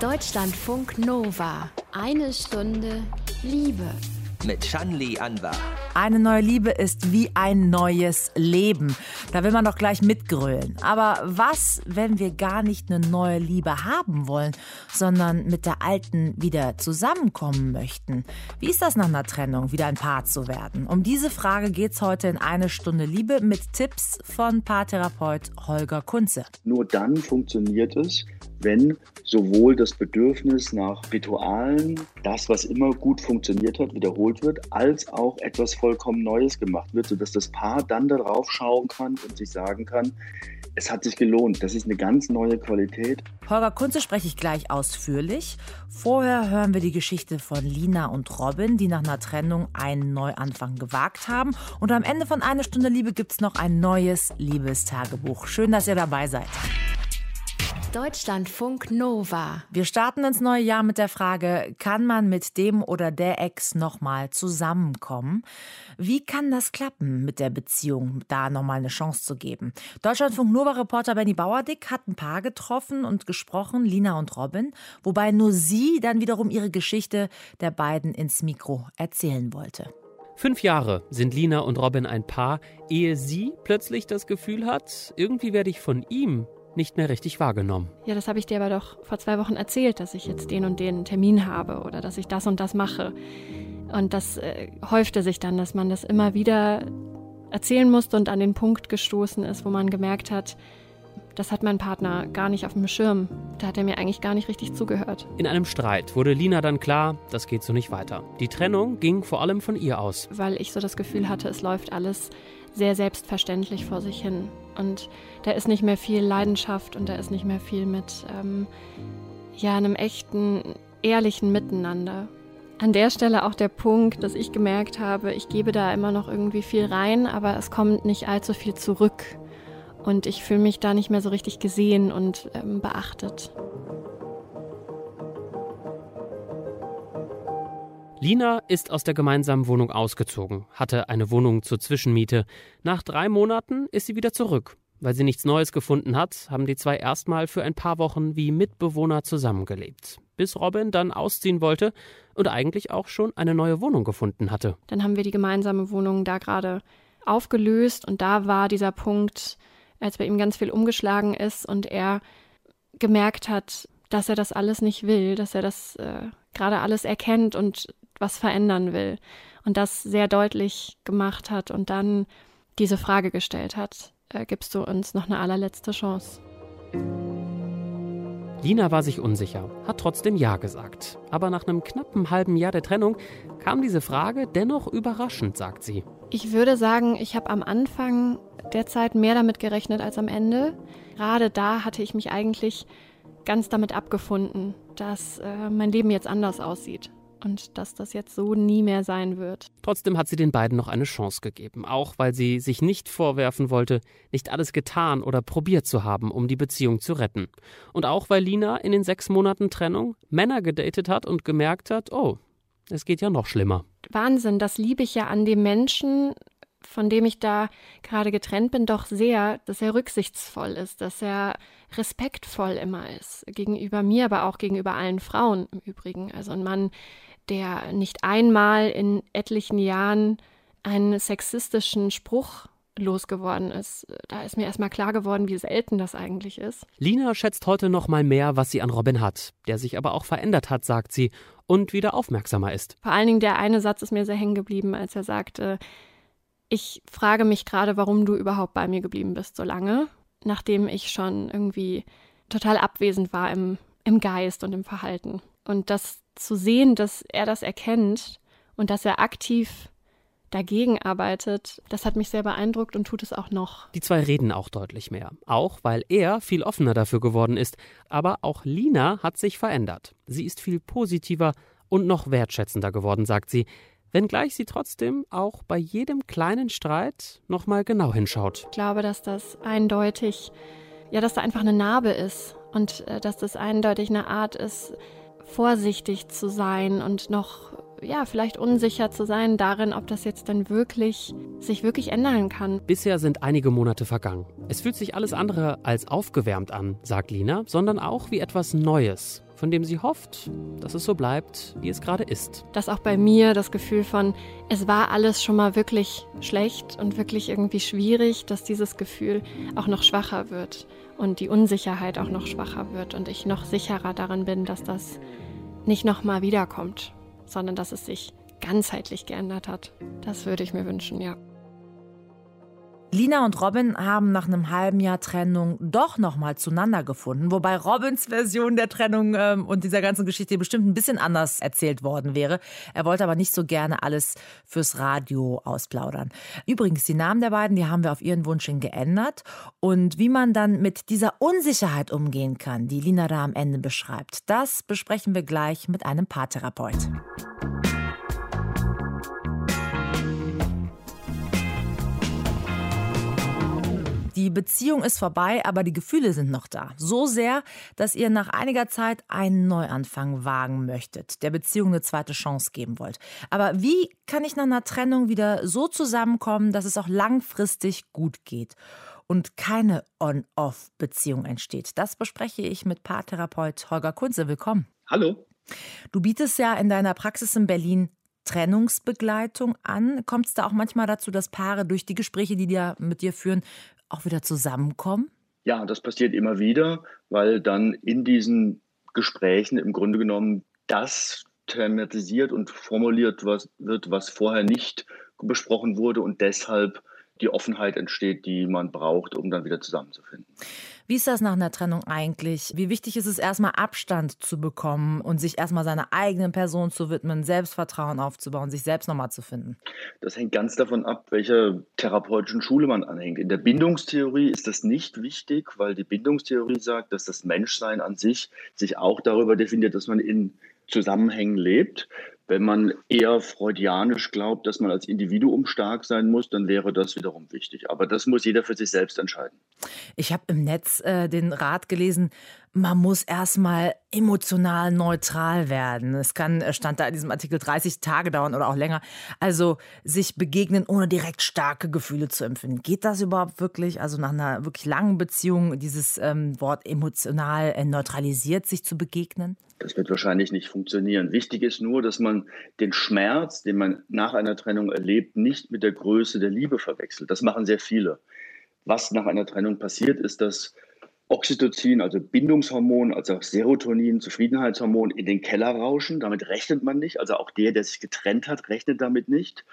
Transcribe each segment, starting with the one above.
Deutschlandfunk Nova. Eine Stunde Liebe. Mit Shanli Anwar. Eine neue Liebe ist wie ein neues Leben. Da will man doch gleich mitgrölen. Aber was, wenn wir gar nicht eine neue Liebe haben wollen, sondern mit der alten wieder zusammenkommen möchten? Wie ist das nach einer Trennung, wieder ein Paar zu werden? Um diese Frage geht es heute in eine Stunde Liebe mit Tipps von Paartherapeut Holger Kunze. Nur dann funktioniert es, wenn sowohl das Bedürfnis nach Ritualen, das, was immer gut funktioniert hat, wiederholt wird, als auch etwas vollkommen Neues gemacht wird, sodass das Paar dann darauf schauen kann und sich sagen kann, es hat sich gelohnt. Das ist eine ganz neue Qualität. Holger Kunze spreche ich gleich ausführlich. Vorher hören wir die Geschichte von Lina und Robin, die nach einer Trennung einen Neuanfang gewagt haben. Und am Ende von einer Stunde Liebe gibt es noch ein neues Liebestagebuch. Schön, dass ihr dabei seid. Deutschlandfunk Nova. Wir starten ins neue Jahr mit der Frage, kann man mit dem oder der Ex nochmal zusammenkommen? Wie kann das klappen mit der Beziehung, da nochmal eine Chance zu geben? Deutschlandfunk Nova-Reporter Benny Bauerdick hat ein Paar getroffen und gesprochen, Lina und Robin, wobei nur sie dann wiederum ihre Geschichte der beiden ins Mikro erzählen wollte. Fünf Jahre sind Lina und Robin ein Paar, ehe sie plötzlich das Gefühl hat, irgendwie werde ich von ihm nicht mehr richtig wahrgenommen. Ja, das habe ich dir aber doch vor zwei Wochen erzählt, dass ich jetzt den und den Termin habe oder dass ich das und das mache. Und das äh, häufte sich dann, dass man das immer wieder erzählen musste und an den Punkt gestoßen ist, wo man gemerkt hat, das hat mein Partner gar nicht auf dem Schirm. Da hat er mir eigentlich gar nicht richtig zugehört. In einem Streit wurde Lina dann klar, das geht so nicht weiter. Die Trennung ging vor allem von ihr aus. Weil ich so das Gefühl hatte, es läuft alles sehr selbstverständlich vor sich hin. Und da ist nicht mehr viel Leidenschaft und da ist nicht mehr viel mit ähm, ja, einem echten, ehrlichen Miteinander. An der Stelle auch der Punkt, dass ich gemerkt habe, ich gebe da immer noch irgendwie viel rein, aber es kommt nicht allzu viel zurück. Und ich fühle mich da nicht mehr so richtig gesehen und ähm, beachtet. Lina ist aus der gemeinsamen Wohnung ausgezogen, hatte eine Wohnung zur Zwischenmiete. Nach drei Monaten ist sie wieder zurück. Weil sie nichts Neues gefunden hat, haben die zwei erstmal für ein paar Wochen wie Mitbewohner zusammengelebt. Bis Robin dann ausziehen wollte und eigentlich auch schon eine neue Wohnung gefunden hatte. Dann haben wir die gemeinsame Wohnung da gerade aufgelöst und da war dieser Punkt, als bei ihm ganz viel umgeschlagen ist und er gemerkt hat, dass er das alles nicht will, dass er das äh, gerade alles erkennt und was verändern will und das sehr deutlich gemacht hat und dann diese Frage gestellt hat, äh, gibst du uns noch eine allerletzte Chance? Lina war sich unsicher, hat trotzdem Ja gesagt. Aber nach einem knappen halben Jahr der Trennung kam diese Frage dennoch überraschend, sagt sie. Ich würde sagen, ich habe am Anfang der Zeit mehr damit gerechnet als am Ende. Gerade da hatte ich mich eigentlich ganz damit abgefunden, dass äh, mein Leben jetzt anders aussieht und dass das jetzt so nie mehr sein wird. Trotzdem hat sie den beiden noch eine Chance gegeben, auch weil sie sich nicht vorwerfen wollte, nicht alles getan oder probiert zu haben, um die Beziehung zu retten. Und auch weil Lina in den sechs Monaten Trennung Männer gedatet hat und gemerkt hat, oh, es geht ja noch schlimmer. Wahnsinn, das liebe ich ja an dem Menschen, von dem ich da gerade getrennt bin, doch sehr, dass er rücksichtsvoll ist, dass er respektvoll immer ist. Gegenüber mir, aber auch gegenüber allen Frauen im Übrigen. Also ein Mann, der nicht einmal in etlichen Jahren einen sexistischen Spruch losgeworden ist. Da ist mir erstmal klar geworden, wie selten das eigentlich ist. Lina schätzt heute noch mal mehr, was sie an Robin hat, der sich aber auch verändert hat, sagt sie, und wieder aufmerksamer ist. Vor allen Dingen der eine Satz ist mir sehr hängen geblieben, als er sagte, ich frage mich gerade, warum du überhaupt bei mir geblieben bist so lange, nachdem ich schon irgendwie total abwesend war im, im Geist und im Verhalten. Und das zu sehen, dass er das erkennt und dass er aktiv dagegen arbeitet, das hat mich sehr beeindruckt und tut es auch noch. Die zwei reden auch deutlich mehr. Auch weil er viel offener dafür geworden ist. Aber auch Lina hat sich verändert. Sie ist viel positiver und noch wertschätzender geworden, sagt sie. Wenngleich sie trotzdem auch bei jedem kleinen Streit nochmal genau hinschaut. Ich glaube, dass das eindeutig, ja, dass da einfach eine Narbe ist und äh, dass das eindeutig eine Art ist, vorsichtig zu sein und noch ja, vielleicht unsicher zu sein darin, ob das jetzt dann wirklich sich wirklich ändern kann. Bisher sind einige Monate vergangen. Es fühlt sich alles andere als aufgewärmt an, sagt Lina, sondern auch wie etwas Neues. von dem sie hofft, dass es so bleibt, wie es gerade ist. Dass auch bei mir das Gefühl von, es war alles schon mal wirklich schlecht und wirklich irgendwie schwierig, dass dieses Gefühl auch noch schwacher wird und die Unsicherheit auch noch schwacher wird und ich noch sicherer darin bin, dass das nicht nochmal wiederkommt, sondern dass es sich ganzheitlich geändert hat. Das würde ich mir wünschen, ja. Lina und Robin haben nach einem halben Jahr Trennung doch nochmal zueinander gefunden, wobei Robins Version der Trennung ähm, und dieser ganzen Geschichte bestimmt ein bisschen anders erzählt worden wäre. Er wollte aber nicht so gerne alles fürs Radio ausplaudern. Übrigens, die Namen der beiden, die haben wir auf ihren Wunsch hin geändert. Und wie man dann mit dieser Unsicherheit umgehen kann, die Lina da am Ende beschreibt, das besprechen wir gleich mit einem Paartherapeut. Die Beziehung ist vorbei, aber die Gefühle sind noch da. So sehr, dass ihr nach einiger Zeit einen Neuanfang wagen möchtet, der Beziehung eine zweite Chance geben wollt. Aber wie kann ich nach einer Trennung wieder so zusammenkommen, dass es auch langfristig gut geht? und keine On-Off-Beziehung entsteht. Das bespreche ich mit Paartherapeut Holger Kunze. Willkommen. Hallo. Du bietest ja in deiner Praxis in Berlin Trennungsbegleitung an. Kommt es da auch manchmal dazu, dass Paare durch die Gespräche, die die mit dir führen, auch wieder zusammenkommen? Ja, das passiert immer wieder, weil dann in diesen Gesprächen im Grunde genommen das thematisiert und formuliert was, wird, was vorher nicht besprochen wurde und deshalb die Offenheit entsteht, die man braucht, um dann wieder zusammenzufinden. Wie ist das nach einer Trennung eigentlich? Wie wichtig ist es erstmal Abstand zu bekommen und sich erstmal seiner eigenen Person zu widmen, Selbstvertrauen aufzubauen, sich selbst nochmal zu finden? Das hängt ganz davon ab, welcher therapeutischen Schule man anhängt. In der Bindungstheorie ist das nicht wichtig, weil die Bindungstheorie sagt, dass das Menschsein an sich sich auch darüber definiert, dass man in Zusammenhängen lebt. Wenn man eher freudianisch glaubt, dass man als Individuum stark sein muss, dann wäre das wiederum wichtig. Aber das muss jeder für sich selbst entscheiden. Ich habe im Netz äh, den Rat gelesen, man muss erstmal emotional neutral werden. Es kann, äh, stand da in diesem Artikel, 30 Tage dauern oder auch länger. Also sich begegnen, ohne direkt starke Gefühle zu empfinden. Geht das überhaupt wirklich? Also nach einer wirklich langen Beziehung, dieses ähm, Wort emotional äh, neutralisiert, sich zu begegnen? Das wird wahrscheinlich nicht funktionieren. Wichtig ist nur, dass man den Schmerz, den man nach einer Trennung erlebt, nicht mit der Größe der Liebe verwechselt. Das machen sehr viele. Was nach einer Trennung passiert, ist, dass Oxytocin, also Bindungshormon, also auch Serotonin, Zufriedenheitshormon in den Keller rauschen. Damit rechnet man nicht. Also auch der, der sich getrennt hat, rechnet damit nicht.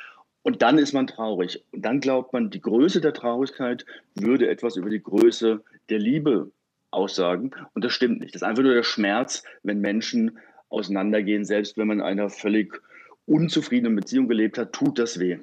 Und dann ist man traurig. Und dann glaubt man, die Größe der Traurigkeit würde etwas über die Größe der Liebe aussagen. Und das stimmt nicht. Das ist einfach nur der Schmerz, wenn Menschen auseinandergehen. Selbst wenn man in einer völlig unzufriedenen Beziehung gelebt hat, tut das weh.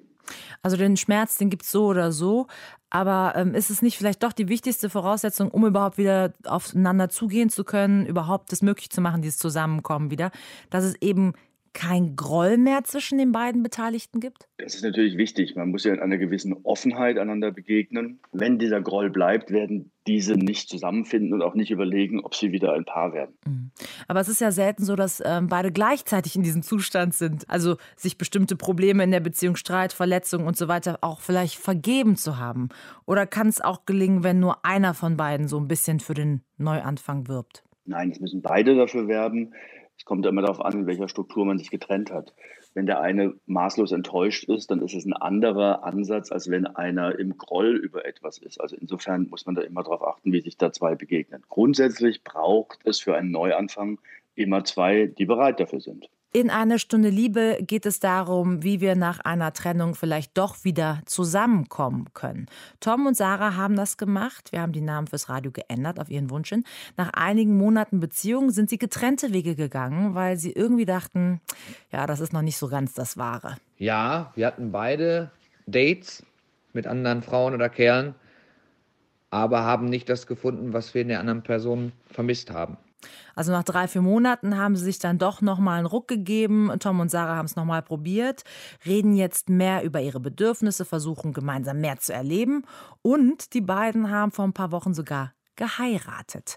Also den Schmerz, den gibt es so oder so. Aber ähm, ist es nicht vielleicht doch die wichtigste Voraussetzung, um überhaupt wieder aufeinander zugehen zu können, überhaupt das möglich zu machen, dieses Zusammenkommen wieder, dass es eben kein Groll mehr zwischen den beiden Beteiligten gibt? Das ist natürlich wichtig. Man muss ja in einer gewissen Offenheit einander begegnen. Wenn dieser Groll bleibt, werden diese nicht zusammenfinden und auch nicht überlegen, ob sie wieder ein Paar werden. Mhm. Aber es ist ja selten so, dass ähm, beide gleichzeitig in diesem Zustand sind. Also sich bestimmte Probleme in der Beziehung, Streit, Verletzungen und so weiter auch vielleicht vergeben zu haben. Oder kann es auch gelingen, wenn nur einer von beiden so ein bisschen für den Neuanfang wirbt? Nein, es müssen beide dafür werben. Es kommt immer darauf an, in welcher Struktur man sich getrennt hat. Wenn der eine maßlos enttäuscht ist, dann ist es ein anderer Ansatz, als wenn einer im Groll über etwas ist. Also insofern muss man da immer darauf achten, wie sich da zwei begegnen. Grundsätzlich braucht es für einen Neuanfang immer zwei, die bereit dafür sind. In einer Stunde Liebe geht es darum, wie wir nach einer Trennung vielleicht doch wieder zusammenkommen können. Tom und Sarah haben das gemacht. Wir haben die Namen fürs Radio geändert auf ihren Wunsch hin. Nach einigen Monaten Beziehung sind sie getrennte Wege gegangen, weil sie irgendwie dachten, ja, das ist noch nicht so ganz das Wahre. Ja, wir hatten beide Dates mit anderen Frauen oder Kerlen, aber haben nicht das gefunden, was wir in der anderen Person vermisst haben. Also nach drei, vier Monaten haben sie sich dann doch nochmal einen Ruck gegeben. Tom und Sarah haben es nochmal probiert, reden jetzt mehr über ihre Bedürfnisse, versuchen gemeinsam mehr zu erleben. Und die beiden haben vor ein paar Wochen sogar geheiratet.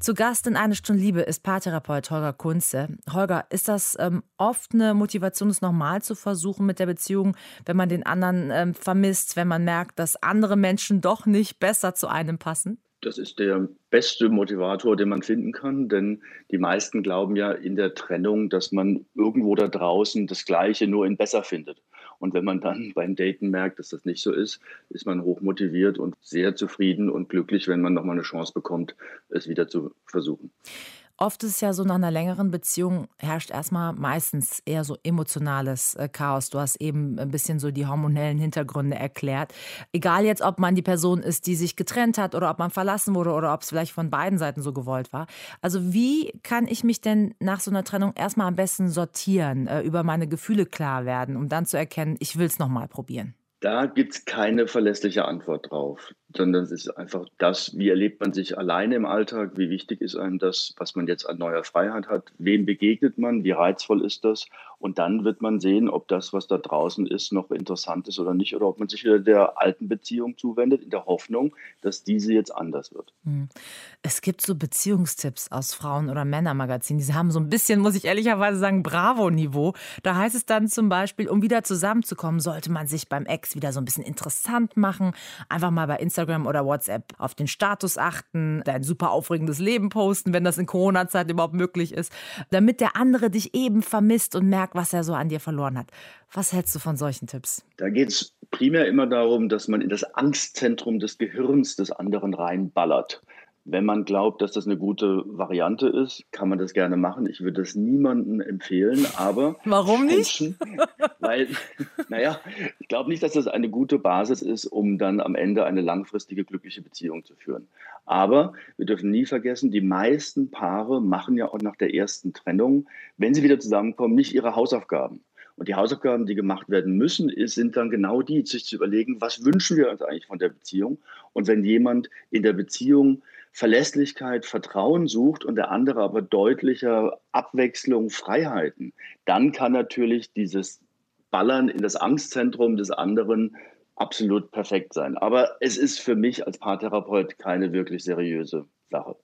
Zu Gast in Eine Stunde Liebe ist Paartherapeut Holger Kunze. Holger, ist das ähm, oft eine Motivation, es nochmal zu versuchen mit der Beziehung, wenn man den anderen ähm, vermisst, wenn man merkt, dass andere Menschen doch nicht besser zu einem passen? Das ist der beste Motivator, den man finden kann, denn die meisten glauben ja in der Trennung, dass man irgendwo da draußen das Gleiche nur in besser findet. Und wenn man dann beim Daten merkt, dass das nicht so ist, ist man hochmotiviert und sehr zufrieden und glücklich, wenn man nochmal eine Chance bekommt, es wieder zu versuchen. Oft ist es ja so, nach einer längeren Beziehung herrscht erstmal meistens eher so emotionales äh, Chaos. Du hast eben ein bisschen so die hormonellen Hintergründe erklärt. Egal jetzt, ob man die Person ist, die sich getrennt hat oder ob man verlassen wurde oder ob es vielleicht von beiden Seiten so gewollt war. Also wie kann ich mich denn nach so einer Trennung erstmal am besten sortieren, äh, über meine Gefühle klar werden, um dann zu erkennen, ich will es nochmal probieren? Da gibt es keine verlässliche Antwort drauf, sondern es ist einfach das, wie erlebt man sich alleine im Alltag, wie wichtig ist einem das, was man jetzt an neuer Freiheit hat, wem begegnet man, wie reizvoll ist das und dann wird man sehen, ob das, was da draußen ist, noch interessant ist oder nicht oder ob man sich wieder der alten Beziehung zuwendet, in der Hoffnung, dass diese jetzt anders wird. Hm. Es gibt so Beziehungstipps aus Frauen- oder Männermagazinen, die haben so ein bisschen, muss ich ehrlicherweise sagen, Bravo-Niveau. Da heißt es dann zum Beispiel, um wieder zusammenzukommen, sollte man sich beim Ex wieder so ein bisschen interessant machen, einfach mal bei Instagram oder WhatsApp auf den Status achten, dein super aufregendes Leben posten, wenn das in Corona-Zeit überhaupt möglich ist, damit der andere dich eben vermisst und merkt, was er so an dir verloren hat. Was hältst du von solchen Tipps? Da geht es primär immer darum, dass man in das Angstzentrum des Gehirns des anderen reinballert. Wenn man glaubt, dass das eine gute Variante ist, kann man das gerne machen. Ich würde das niemandem empfehlen, aber. Warum nicht? Menschen, weil, naja, ich glaube nicht, dass das eine gute Basis ist, um dann am Ende eine langfristige glückliche Beziehung zu führen. Aber wir dürfen nie vergessen, die meisten Paare machen ja auch nach der ersten Trennung, wenn sie wieder zusammenkommen, nicht ihre Hausaufgaben. Und die Hausaufgaben, die gemacht werden müssen, sind dann genau die, sich zu überlegen, was wünschen wir uns eigentlich von der Beziehung? Und wenn jemand in der Beziehung Verlässlichkeit, Vertrauen sucht und der andere aber deutlicher Abwechslung, Freiheiten, dann kann natürlich dieses Ballern in das Angstzentrum des anderen absolut perfekt sein. Aber es ist für mich als Paartherapeut keine wirklich seriöse Sache.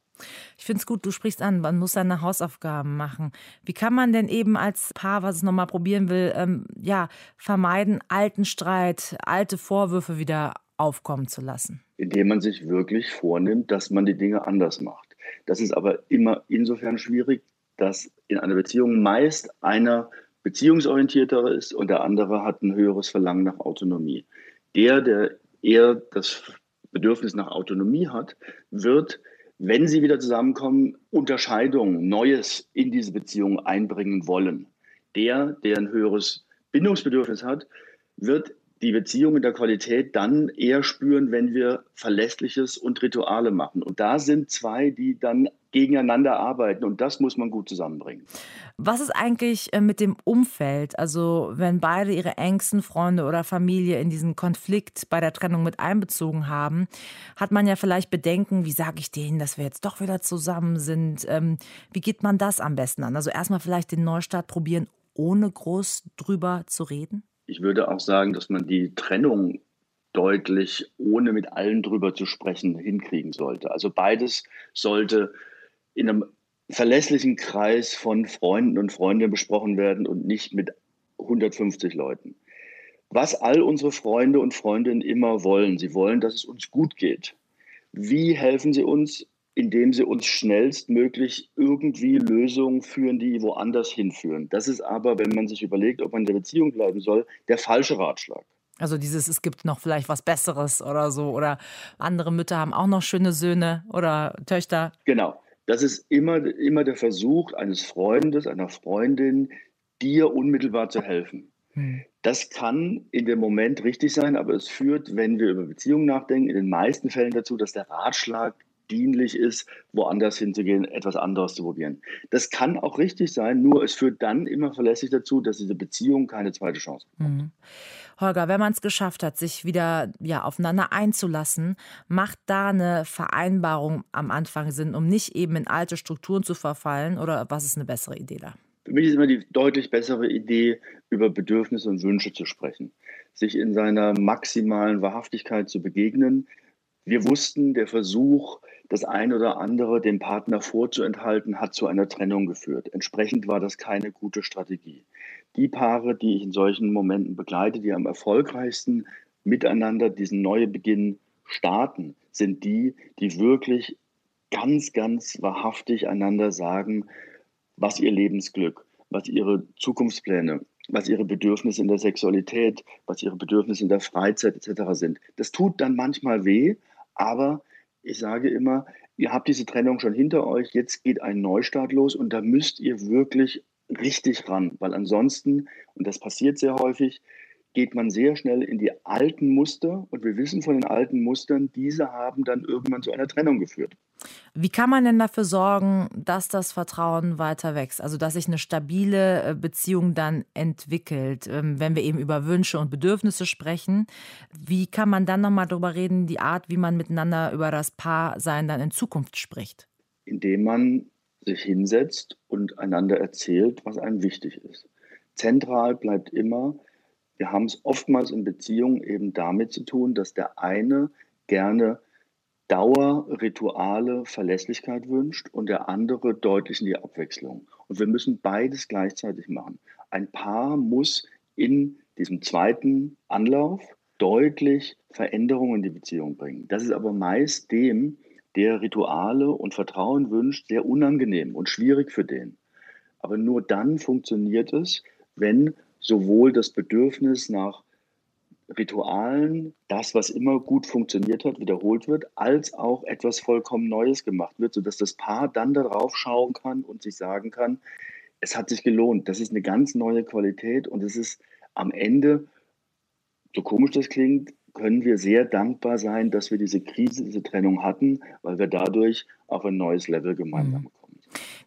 Ich finde es gut, du sprichst an, man muss seine Hausaufgaben machen. Wie kann man denn eben als Paar, was es nochmal probieren will, ähm, ja, vermeiden, alten Streit, alte Vorwürfe wieder aufkommen zu lassen? Indem man sich wirklich vornimmt, dass man die Dinge anders macht. Das ist aber immer insofern schwierig, dass in einer Beziehung meist einer beziehungsorientierter ist und der andere hat ein höheres Verlangen nach Autonomie. Der, der eher das Bedürfnis nach Autonomie hat, wird, wenn sie wieder zusammenkommen, Unterscheidungen, Neues in diese Beziehung einbringen wollen. Der, der ein höheres Bindungsbedürfnis hat, wird die Beziehung in der Qualität dann eher spüren, wenn wir Verlässliches und Rituale machen. Und da sind zwei, die dann gegeneinander arbeiten und das muss man gut zusammenbringen. Was ist eigentlich äh, mit dem Umfeld? Also wenn beide ihre engsten Freunde oder Familie in diesen Konflikt bei der Trennung mit einbezogen haben, hat man ja vielleicht Bedenken, wie sage ich denen, dass wir jetzt doch wieder zusammen sind? Ähm, wie geht man das am besten an? Also erstmal vielleicht den Neustart probieren, ohne groß drüber zu reden? Ich würde auch sagen, dass man die Trennung deutlich, ohne mit allen drüber zu sprechen, hinkriegen sollte. Also beides sollte in einem verlässlichen Kreis von Freunden und Freundinnen besprochen werden und nicht mit 150 Leuten. Was all unsere Freunde und Freundinnen immer wollen, sie wollen, dass es uns gut geht. Wie helfen sie uns? Indem sie uns schnellstmöglich irgendwie Lösungen führen, die woanders hinführen. Das ist aber, wenn man sich überlegt, ob man in der Beziehung bleiben soll, der falsche Ratschlag. Also dieses, es gibt noch vielleicht was Besseres oder so. Oder andere Mütter haben auch noch schöne Söhne oder Töchter. Genau. Das ist immer, immer der Versuch eines Freundes, einer Freundin, dir unmittelbar zu helfen. Hm. Das kann in dem Moment richtig sein, aber es führt, wenn wir über Beziehungen nachdenken, in den meisten Fällen dazu, dass der Ratschlag dienlich ist, woanders hinzugehen, etwas anderes zu probieren. Das kann auch richtig sein, nur es führt dann immer verlässlich dazu, dass diese Beziehung keine zweite Chance bekommt. Mhm. Holger, wenn man es geschafft hat, sich wieder ja, aufeinander einzulassen, macht da eine Vereinbarung am Anfang Sinn, um nicht eben in alte Strukturen zu verfallen? Oder was ist eine bessere Idee da? Für mich ist immer die deutlich bessere Idee, über Bedürfnisse und Wünsche zu sprechen, sich in seiner maximalen Wahrhaftigkeit zu begegnen. Wir wussten, der Versuch, das eine oder andere dem Partner vorzuenthalten, hat zu einer Trennung geführt. Entsprechend war das keine gute Strategie. Die Paare, die ich in solchen Momenten begleite, die am erfolgreichsten miteinander diesen neuen Beginn starten, sind die, die wirklich ganz, ganz wahrhaftig einander sagen, was ihr Lebensglück, was ihre Zukunftspläne, was ihre Bedürfnisse in der Sexualität, was ihre Bedürfnisse in der Freizeit etc. sind. Das tut dann manchmal weh, aber ich sage immer, ihr habt diese Trennung schon hinter euch, jetzt geht ein Neustart los und da müsst ihr wirklich richtig ran, weil ansonsten, und das passiert sehr häufig, geht man sehr schnell in die alten Muster und wir wissen von den alten Mustern, diese haben dann irgendwann zu einer Trennung geführt. Wie kann man denn dafür sorgen, dass das Vertrauen weiter wächst? Also, dass sich eine stabile äh, Beziehung dann entwickelt, ähm, wenn wir eben über Wünsche und Bedürfnisse sprechen. Wie kann man dann nochmal darüber reden, die Art, wie man miteinander über das Paarsein dann in Zukunft spricht? Indem man sich hinsetzt und einander erzählt, was einem wichtig ist. Zentral bleibt immer, wir haben es oftmals in Beziehungen eben damit zu tun, dass der eine gerne Dauer, Rituale, Verlässlichkeit wünscht und der andere deutlich in die Abwechslung. Und wir müssen beides gleichzeitig machen. Ein Paar muss in diesem zweiten Anlauf deutlich Veränderungen in die Beziehung bringen. Das ist aber meist dem, der Rituale und Vertrauen wünscht, sehr unangenehm und schwierig für den. Aber nur dann funktioniert es, wenn sowohl das Bedürfnis nach Ritualen, das, was immer gut funktioniert hat, wiederholt wird, als auch etwas vollkommen Neues gemacht wird, sodass das Paar dann darauf schauen kann und sich sagen kann, es hat sich gelohnt. Das ist eine ganz neue Qualität und es ist am Ende, so komisch das klingt, können wir sehr dankbar sein, dass wir diese Krise, diese Trennung hatten, weil wir dadurch auf ein neues Level gemeinsam mhm. kommen.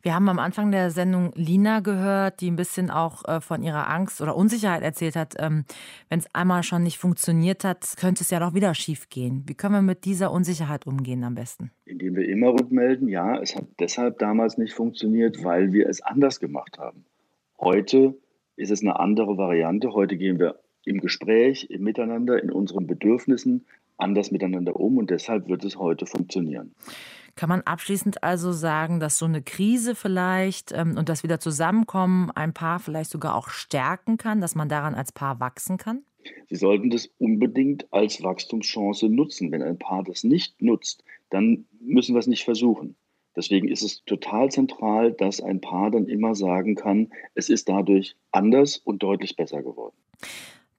Wir haben am Anfang der Sendung Lina gehört, die ein bisschen auch äh, von ihrer Angst oder Unsicherheit erzählt hat. Ähm, Wenn es einmal schon nicht funktioniert hat, könnte es ja doch wieder schief gehen. Wie können wir mit dieser Unsicherheit umgehen am besten? Indem wir immer rückmelden, ja, es hat deshalb damals nicht funktioniert, weil wir es anders gemacht haben. Heute ist es eine andere Variante. Heute gehen wir im Gespräch, im Miteinander, in unseren Bedürfnissen anders miteinander um und deshalb wird es heute funktionieren. Kann man abschließend also sagen, dass so eine Krise vielleicht ähm, und das wieder Zusammenkommen ein Paar vielleicht sogar auch stärken kann, dass man daran als Paar wachsen kann? Sie sollten das unbedingt als Wachstumschance nutzen. Wenn ein Paar das nicht nutzt, dann müssen wir es nicht versuchen. Deswegen ist es total zentral, dass ein Paar dann immer sagen kann, es ist dadurch anders und deutlich besser geworden.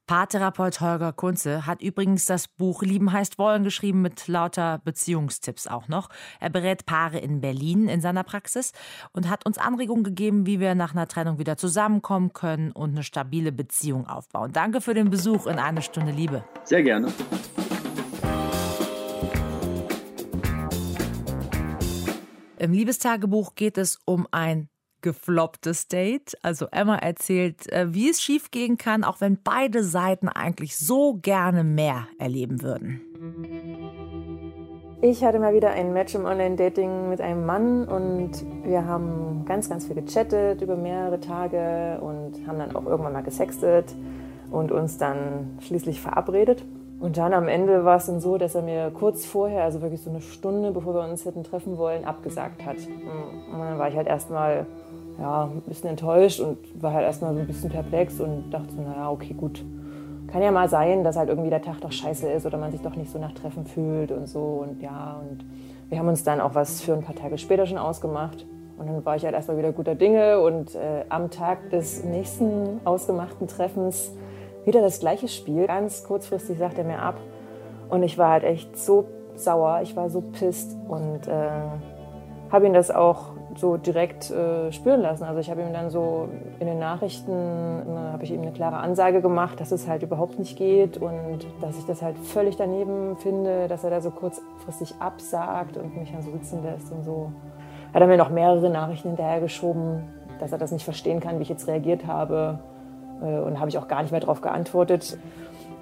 Paartherapeut Holger Kunze hat übrigens das Buch Lieben heißt wollen geschrieben mit lauter Beziehungstipps auch noch. Er berät Paare in Berlin in seiner Praxis und hat uns Anregungen gegeben, wie wir nach einer Trennung wieder zusammenkommen können und eine stabile Beziehung aufbauen. Danke für den Besuch in eine Stunde Liebe. Sehr gerne. Im Liebestagebuch geht es um ein geflopptes Date. Also Emma erzählt, äh, wie es schiefgehen kann, auch wenn beide Seiten eigentlich so gerne mehr erleben würden. Ich hatte mal wieder ein Match im Online-Dating mit einem Mann und wir haben ganz, ganz viel gechattet über mehrere Tage und haben dann auch irgendwann mal gesextet und uns dann schließlich verabredet. Und dann am Ende war es dann so, dass er mir kurz vorher, also wirklich so eine Stunde, bevor wir uns hätten treffen wollen, abgesagt hat. Und dann war ich halt erstmal ja, ein bisschen enttäuscht und war halt erstmal so ein bisschen perplex und dachte so, naja, okay, gut. Kann ja mal sein, dass halt irgendwie der Tag doch scheiße ist oder man sich doch nicht so nach Treffen fühlt und so. Und ja, und wir haben uns dann auch was für ein paar Tage später schon ausgemacht. Und dann war ich halt erstmal wieder guter Dinge und äh, am Tag des nächsten ausgemachten Treffens wieder das gleiche Spiel. Ganz kurzfristig sagt er mir ab. Und ich war halt echt so sauer, ich war so pisst und äh, habe ihn das auch so direkt äh, spüren lassen. Also ich habe ihm dann so in den Nachrichten, äh, habe ich ihm eine klare Ansage gemacht, dass es halt überhaupt nicht geht und dass ich das halt völlig daneben finde, dass er da so kurzfristig absagt und mich dann so sitzen lässt und so. Hat er mir noch mehrere Nachrichten hinterhergeschoben, dass er das nicht verstehen kann, wie ich jetzt reagiert habe. Äh, und habe ich auch gar nicht mehr darauf geantwortet.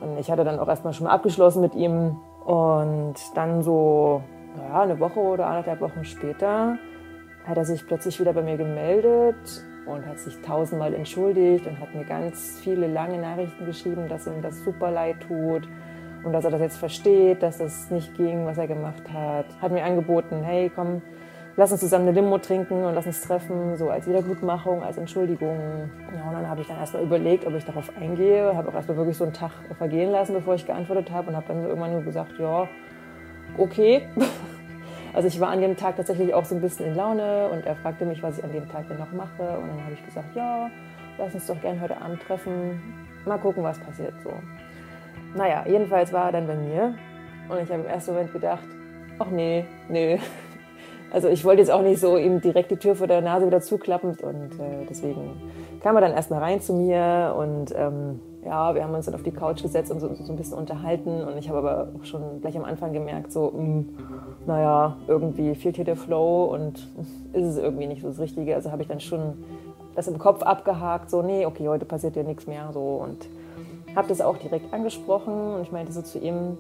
Und ich hatte dann auch erstmal schon mal abgeschlossen mit ihm. Und dann so, naja, eine Woche oder anderthalb Wochen später hat er sich plötzlich wieder bei mir gemeldet und hat sich tausendmal entschuldigt und hat mir ganz viele lange Nachrichten geschrieben, dass ihm das super leid tut und dass er das jetzt versteht, dass das nicht ging, was er gemacht hat. Hat mir angeboten, hey, komm, lass uns zusammen eine Limo trinken und lass uns treffen, so als Wiedergutmachung, als Entschuldigung. Ja, und dann habe ich dann erstmal überlegt, ob ich darauf eingehe. Habe auch erstmal wirklich so einen Tag vergehen lassen, bevor ich geantwortet habe und habe dann so irgendwann nur gesagt, ja, okay. Also ich war an dem Tag tatsächlich auch so ein bisschen in Laune und er fragte mich, was ich an dem Tag denn noch mache. Und dann habe ich gesagt, ja, lass uns doch gerne heute Abend treffen. Mal gucken, was passiert so. Naja, jedenfalls war er dann bei mir und ich habe im ersten Moment gedacht, ach nee, nee. Also ich wollte jetzt auch nicht so ihm direkt die Tür vor der Nase wieder zuklappen und äh, deswegen kam er dann erstmal rein zu mir und ähm, ja, wir haben uns dann auf die Couch gesetzt und so, so ein bisschen unterhalten. Und ich habe aber auch schon gleich am Anfang gemerkt, so, mh, hm, naja, irgendwie fehlt hier der Flow und ist es irgendwie nicht so das Richtige. Also habe ich dann schon das im Kopf abgehakt, so, nee, okay, heute passiert ja nichts mehr. So, und habe das auch direkt angesprochen und ich meinte so zu ihm,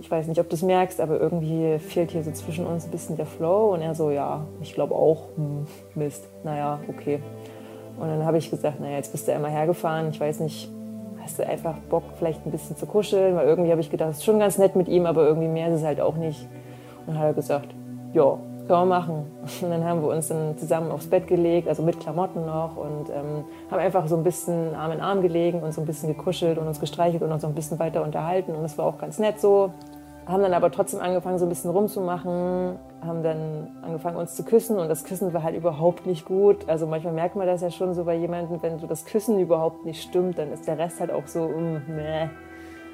ich weiß nicht, ob du es merkst, aber irgendwie fehlt hier so zwischen uns ein bisschen der Flow. Und er so, ja, ich glaube auch, hm, Mist, naja, okay. Und dann habe ich gesagt, naja, jetzt bist du einmal hergefahren, ich weiß nicht, hast du einfach Bock, vielleicht ein bisschen zu kuscheln, weil irgendwie habe ich gedacht, es ist schon ganz nett mit ihm, aber irgendwie mehr ist es halt auch nicht. Und dann hat er gesagt, ja, können wir machen. Und dann haben wir uns dann zusammen aufs Bett gelegt, also mit Klamotten noch und ähm, haben einfach so ein bisschen Arm in Arm gelegen und so ein bisschen gekuschelt und uns gestreichelt und uns so ein bisschen weiter unterhalten und es war auch ganz nett so haben dann aber trotzdem angefangen, so ein bisschen rumzumachen, haben dann angefangen, uns zu küssen und das Küssen war halt überhaupt nicht gut. Also manchmal merkt man das ja schon so bei jemandem, wenn so das Küssen überhaupt nicht stimmt, dann ist der Rest halt auch so, mm, meh.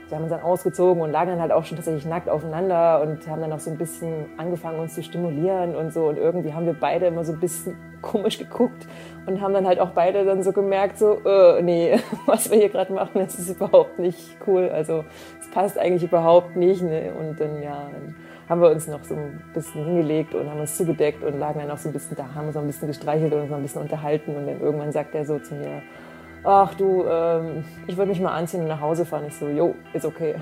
Wir haben uns dann ausgezogen und lagen dann halt auch schon tatsächlich nackt aufeinander und haben dann auch so ein bisschen angefangen, uns zu stimulieren und so. Und irgendwie haben wir beide immer so ein bisschen komisch geguckt und haben dann halt auch beide dann so gemerkt, so, äh, nee, was wir hier gerade machen, das ist überhaupt nicht cool. Also es passt eigentlich überhaupt nicht. Ne? Und dann, ja, dann haben wir uns noch so ein bisschen hingelegt und haben uns zugedeckt und lagen dann auch so ein bisschen da, haben uns so ein bisschen gestreichelt und uns noch ein bisschen unterhalten. Und dann irgendwann sagt er so zu mir, ach du, ähm, ich würde mich mal anziehen und nach Hause fahren. Ich so, jo, ist okay.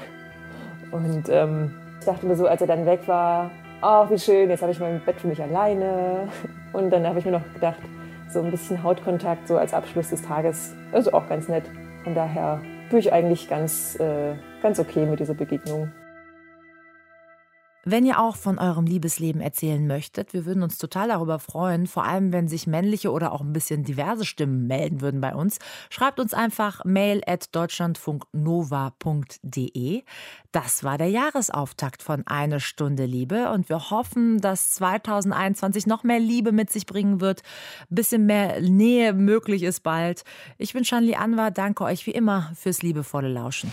Und ähm, ich dachte mir so, als er dann weg war, ach wie schön, jetzt habe ich mein Bett für mich alleine. Und dann habe ich mir noch gedacht, so ein bisschen Hautkontakt so als Abschluss des Tages ist auch ganz nett. Von daher bin ich eigentlich ganz, äh, ganz okay mit dieser Begegnung. Wenn ihr auch von eurem Liebesleben erzählen möchtet, wir würden uns total darüber freuen, vor allem wenn sich männliche oder auch ein bisschen diverse Stimmen melden würden bei uns. Schreibt uns einfach mail at deutschlandfunknova.de. Das war der Jahresauftakt von Eine Stunde Liebe und wir hoffen, dass 2021 noch mehr Liebe mit sich bringen wird, ein bisschen mehr Nähe möglich ist bald. Ich bin Shanli Anwar, danke euch wie immer fürs liebevolle Lauschen.